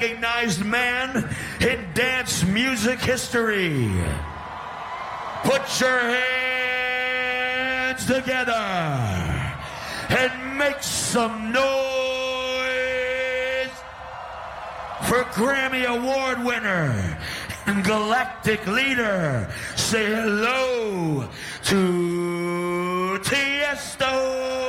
recognized man in dance music history. Put your hands together and make some noise for Grammy Award winner and galactic leader. Say hello to Tiesto.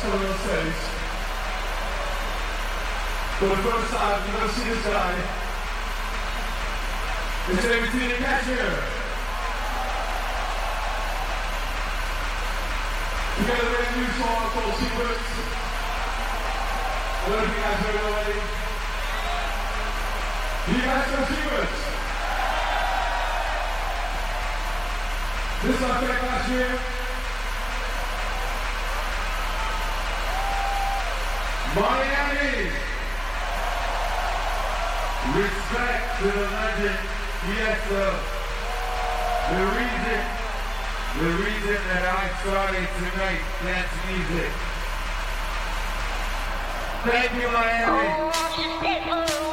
someone says. For the first time, you're gonna see this guy. It's David Tina Cashier. We got a brand new song called Secrets. I do if you guys heard it already. Do you guys know Secrets? This is our track last year. Miami! Respect to the legend, Tiesto. The reason, the reason that I started tonight, dance music. Thank you, Miami. Oh, oh.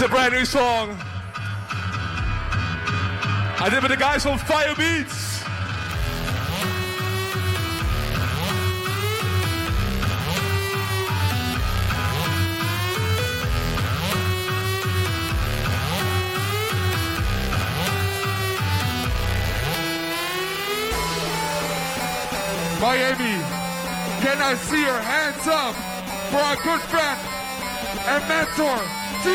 Is a brand new song. I did with the guys from Firebeatz. Miami, can I see your hands up for our good friend and mentor? Put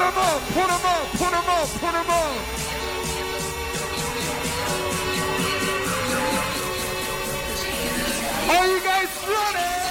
'em up, put 'em up, put 'em up, put 'em up. Are you guys ready?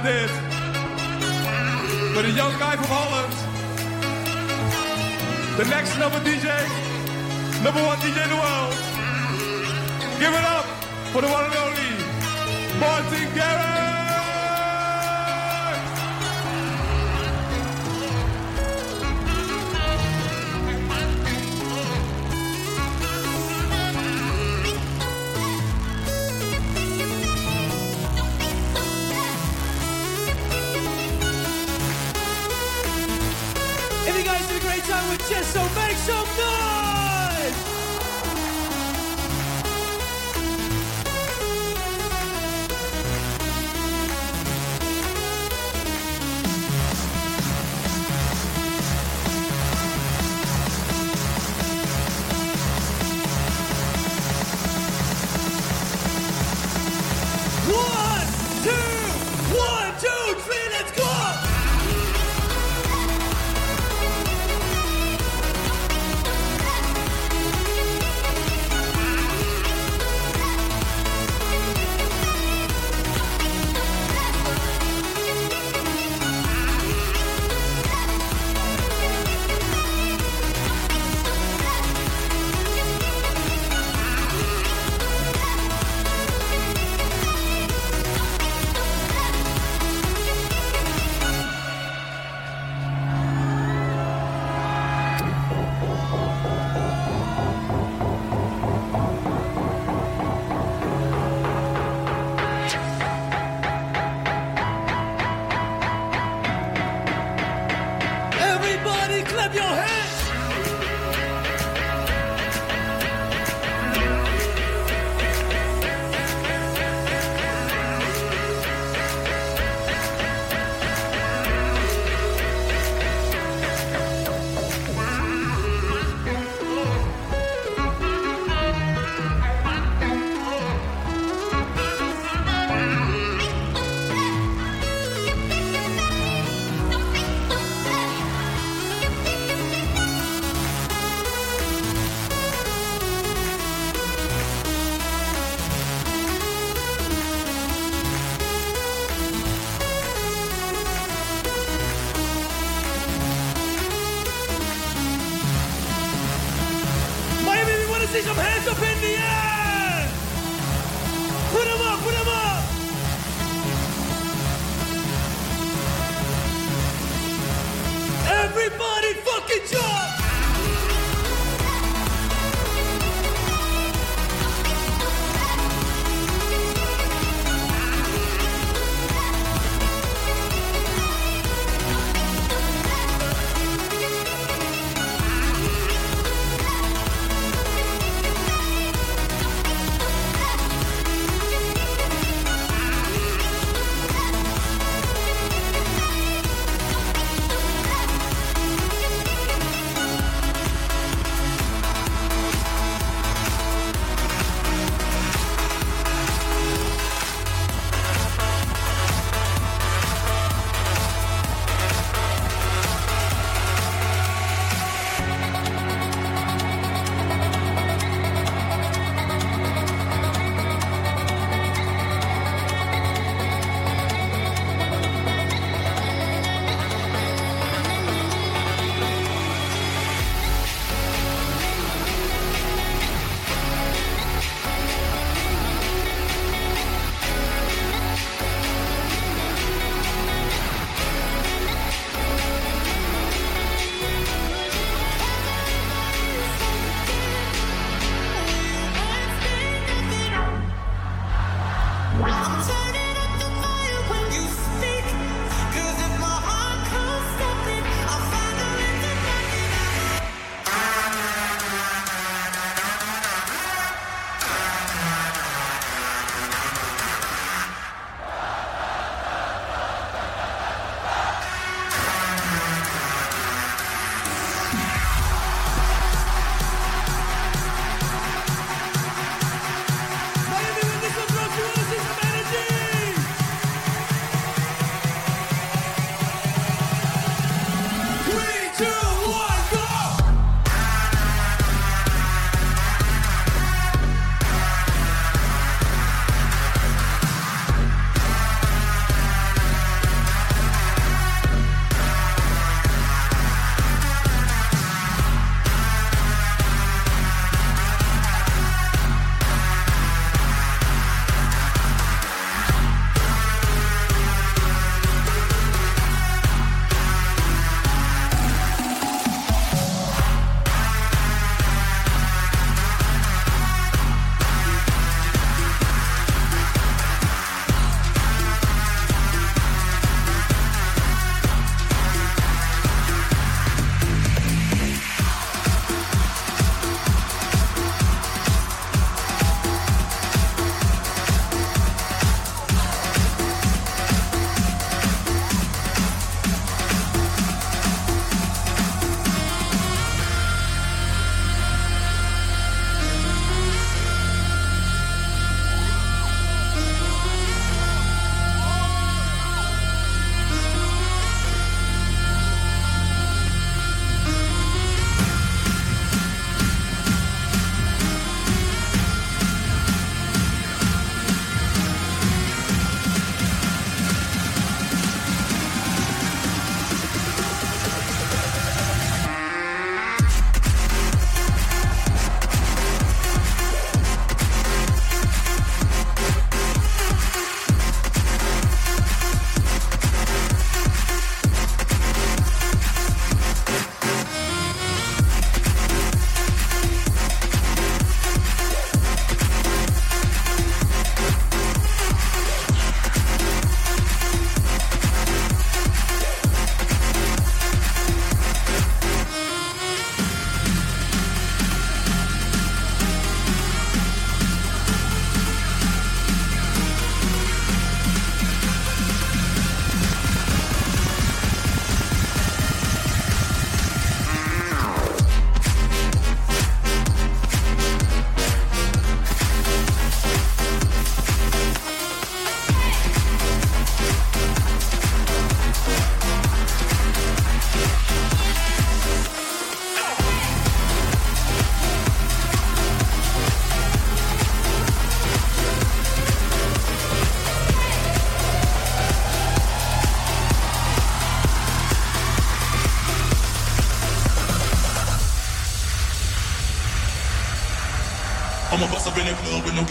Did with a young guy from Holland. The next number DJ, see some hands up in the air. Put them up, put them up. Everybody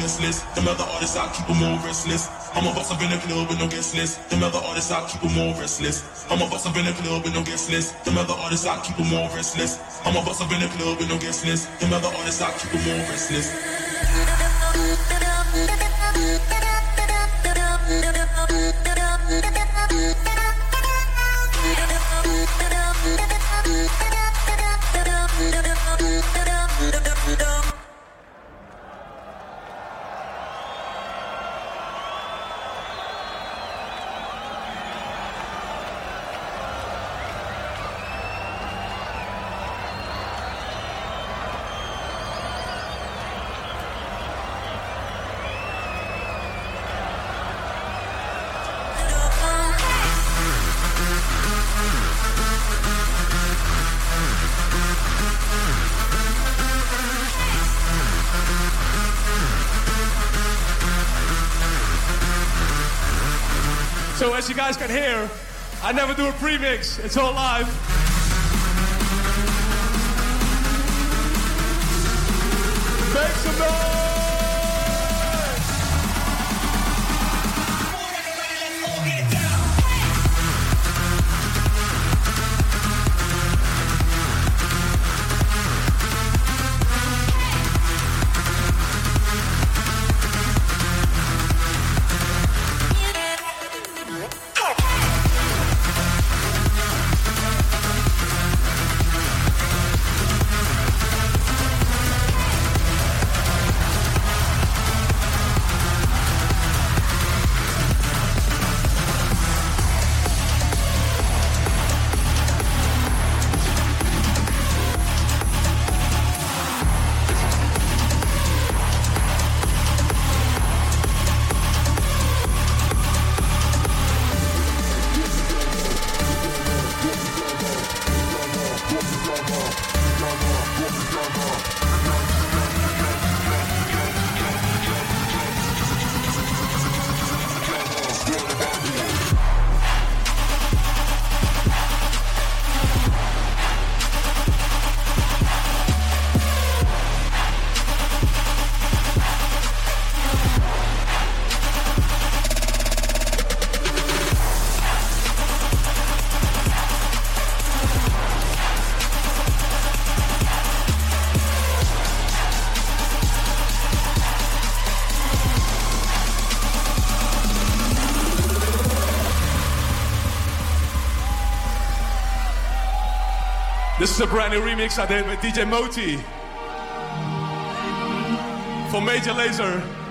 guest list. Them other artists, I keep them all restless. I'ma bust up in the club with no guest list. Them other artists, I keep them all restless. I'ma bust up in the club with no guest list. Them other artists, I keep them all restless. I'ma bust up in the club with no guest list. Them other artists, I keep them all restless. So as you guys can hear, I never do a premix. It's all live. Is a brand new remix I did with DJ Moti for Major Lazer.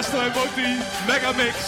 This is the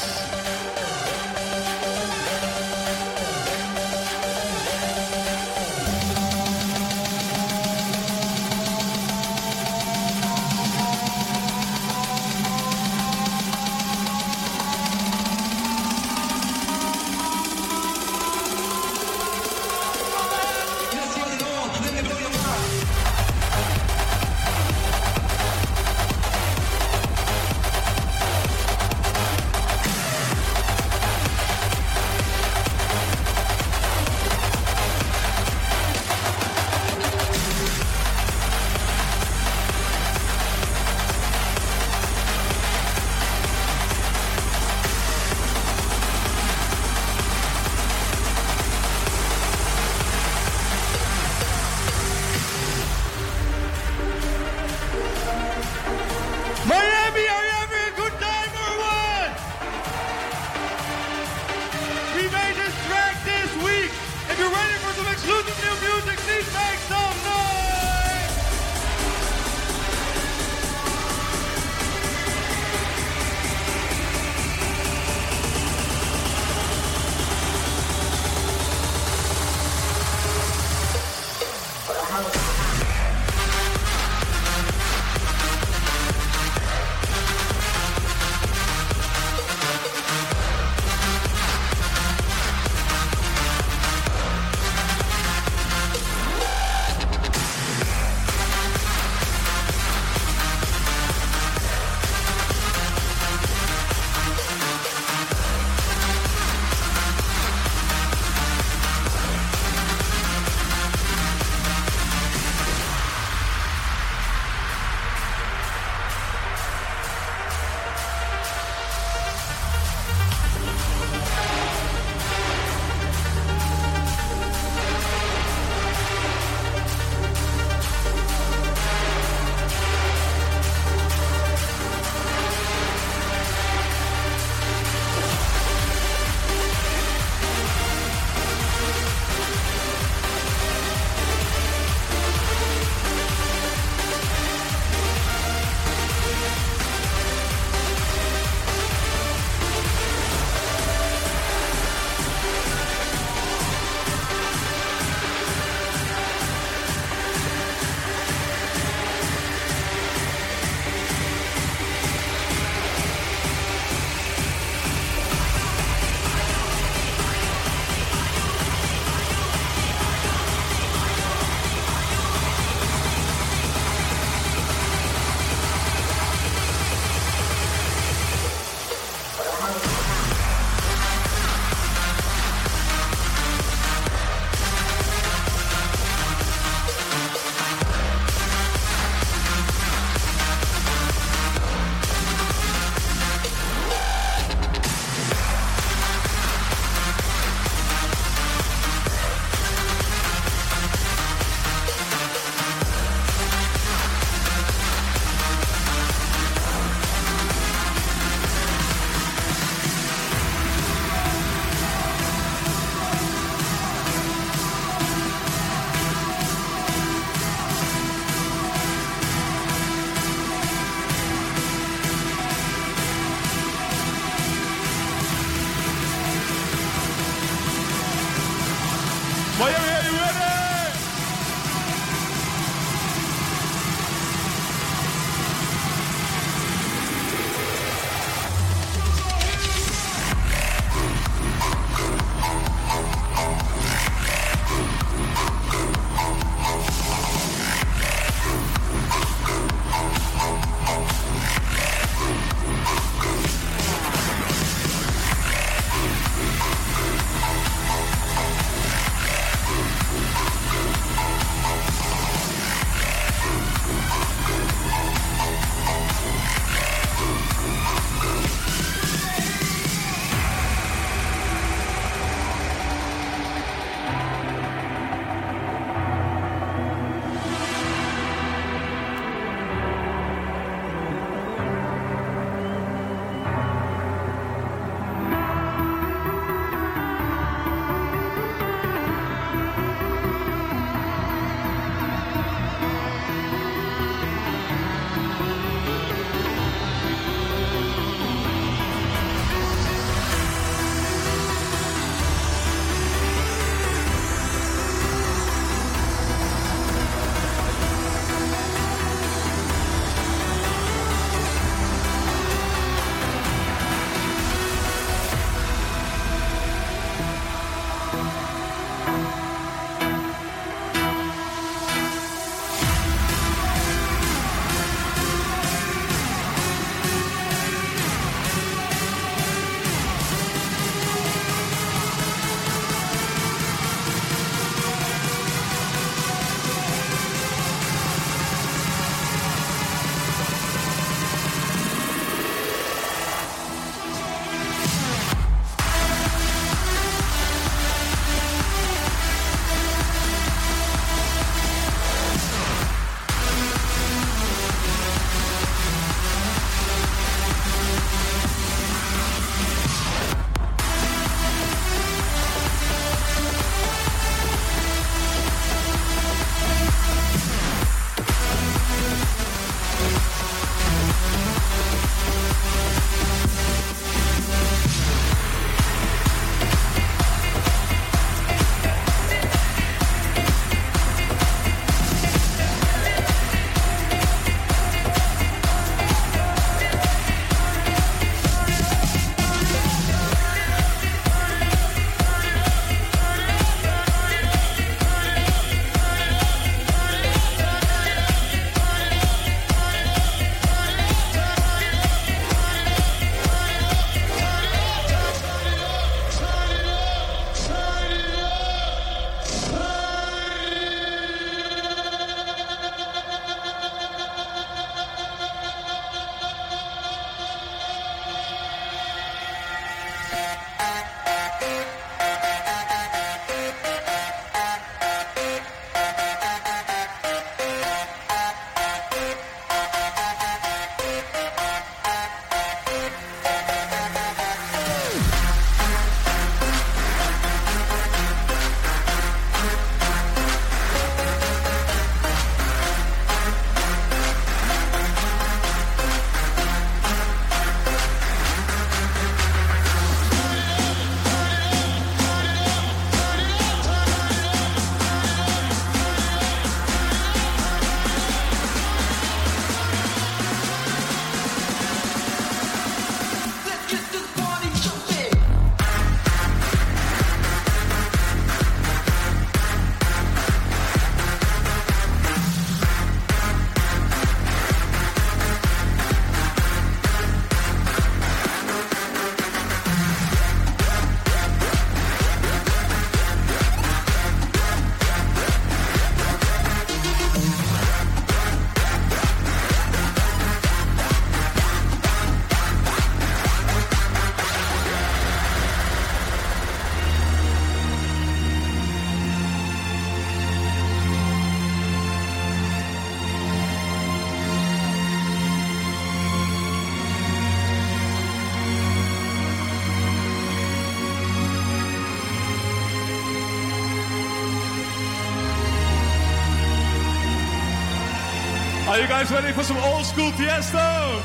Are you guys ready for some old school Tiesto?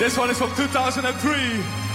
This one is from 2003.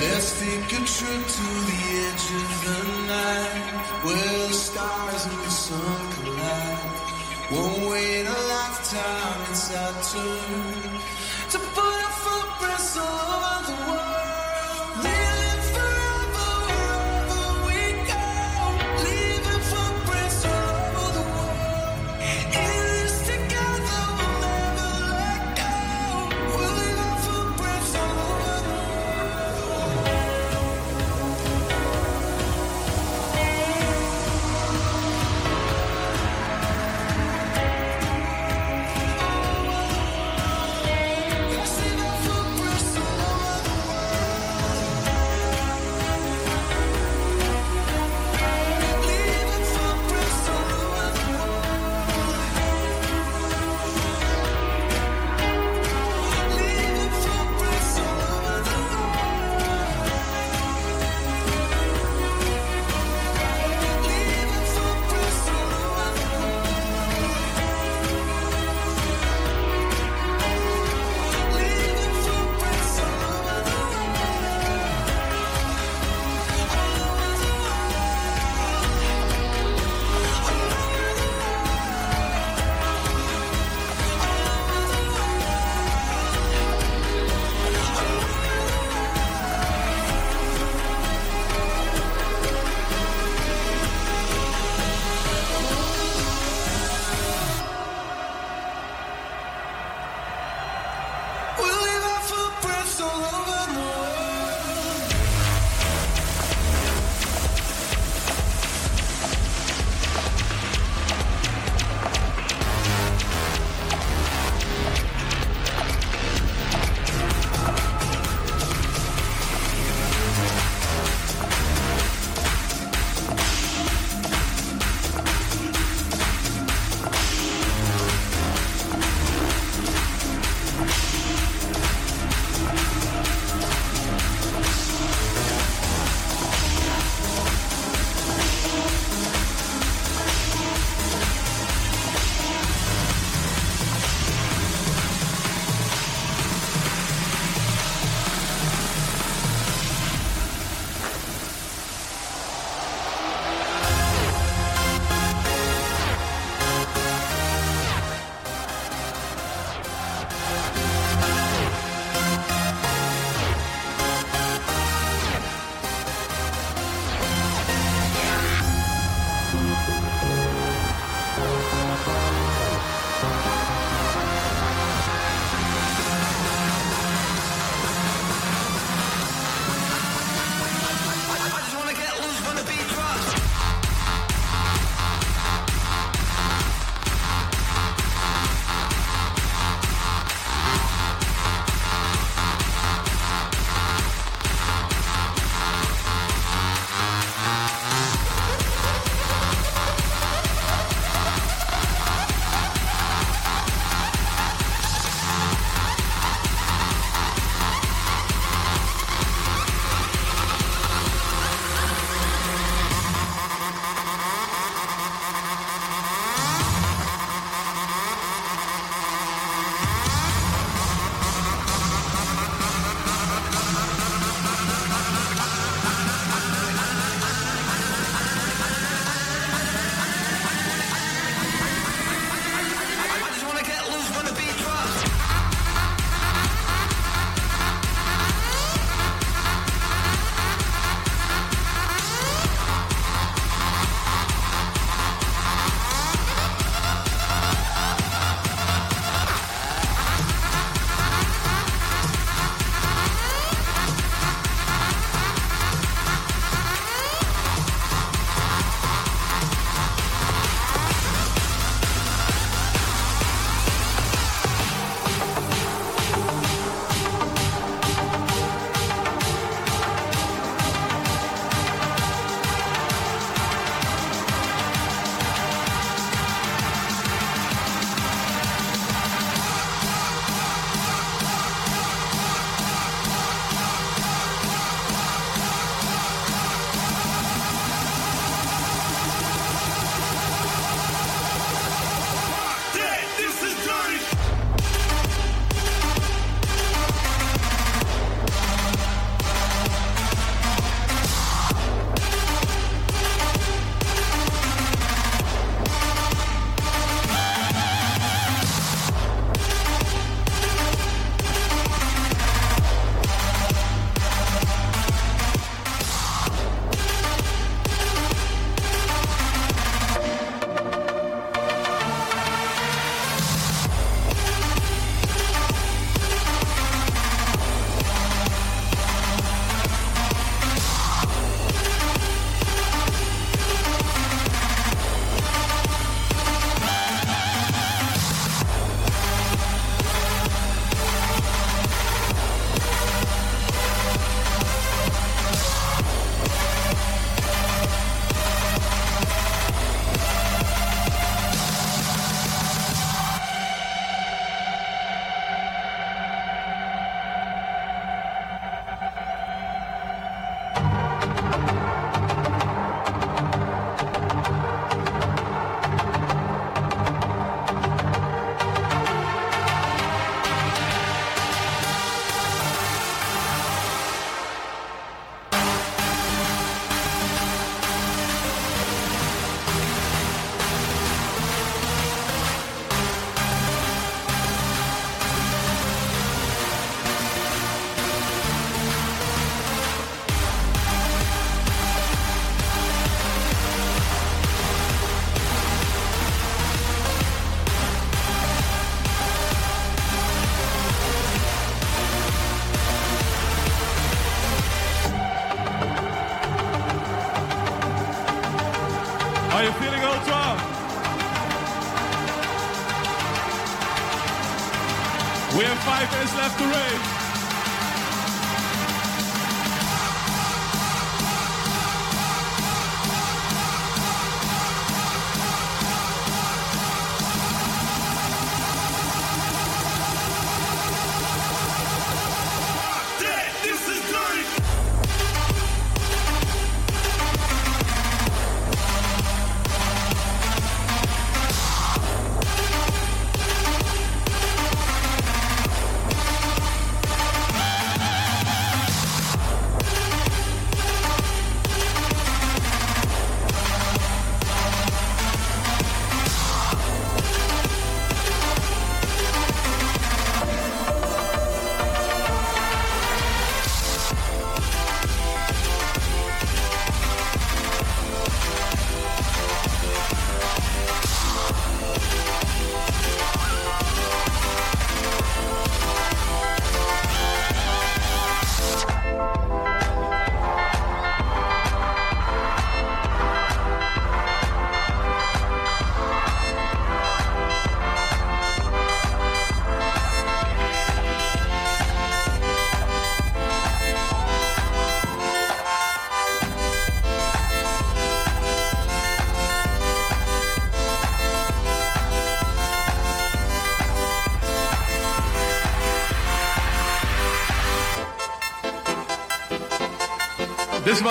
Let's take a trip to the edge of the night where the stars and the sun collide. Won't wait a lifetime, it's our turn to put our footprints all over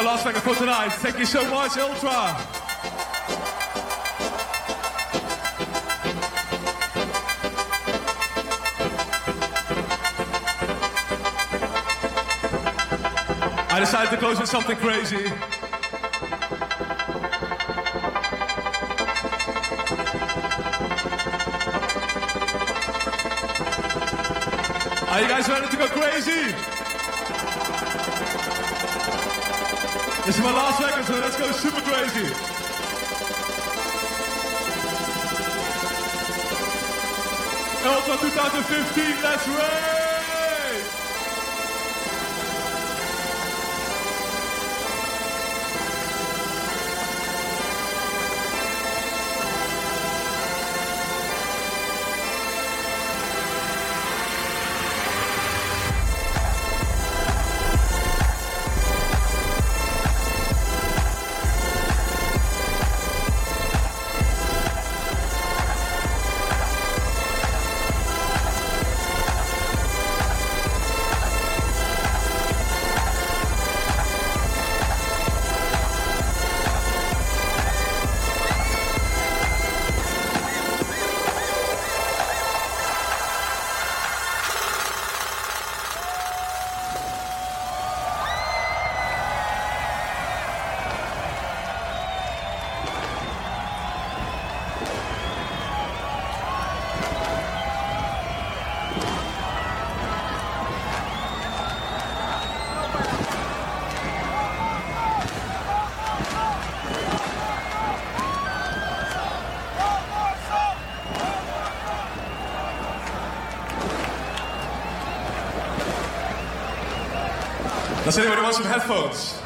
last record for tonight. Thank you so much, Ultra. I decided to close with something crazy. Are you guys ready to go crazy? This is my last record, so let's go super crazy. Ultra 2015, let's rage! Does anybody want some headphones?